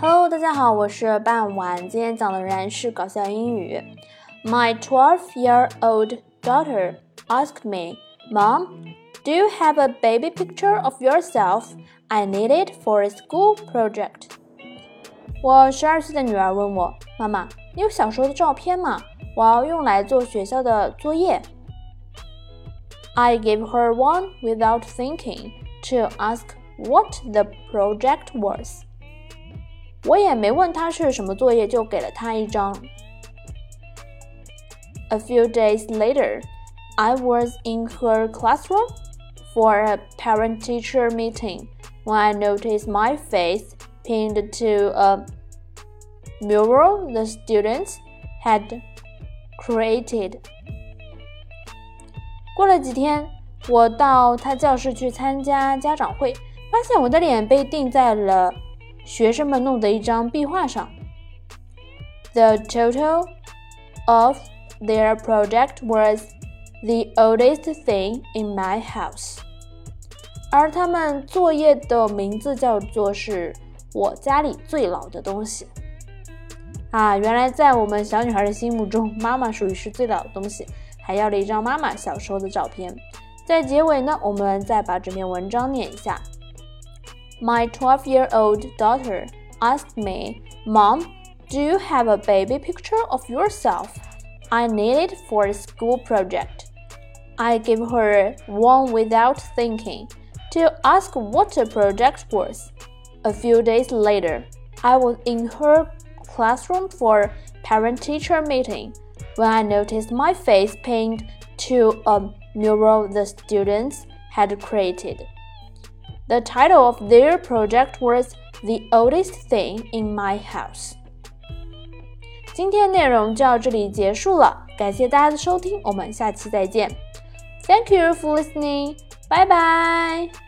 Hello，大家好，我是半晚。今天讲的仍然是搞笑英语。My twelve-year-old daughter asked me, "Mom, do you have a baby picture of yourself? I need it for a school project." 我十二岁的女儿问我：“妈妈，你有小时候的照片吗？我要用来做学校的作业。” I gave her one without thinking to ask what the project was. 我也没问他是什么作业，就给了他一张。A few days later, I was in her classroom for a parent-teacher meeting when I noticed my face pinned to a mural the students had created. 过了几天，我到他教室去参加家长会，发现我的脸被钉在了。 学生们弄的一张壁画上。The total of their project was the oldest thing in my house。而他们作业的名字叫做是我家里最老的东西。啊，原来在我们小女孩的心目中，妈妈属于是最老的东西，还要了一张妈妈小时候的照片。在结尾呢，我们再把这篇文章念一下。My 12 year old daughter asked me, Mom, do you have a baby picture of yourself? I need it for a school project. I gave her one without thinking to ask what the project was. A few days later, I was in her classroom for parent teacher meeting when I noticed my face pinned to a mural the students had created. The title of their project was The Oldest Thing in My House。今天内容就到这里结束了，感谢大家的收听，我们下期再见。Thank you for listening. Bye bye.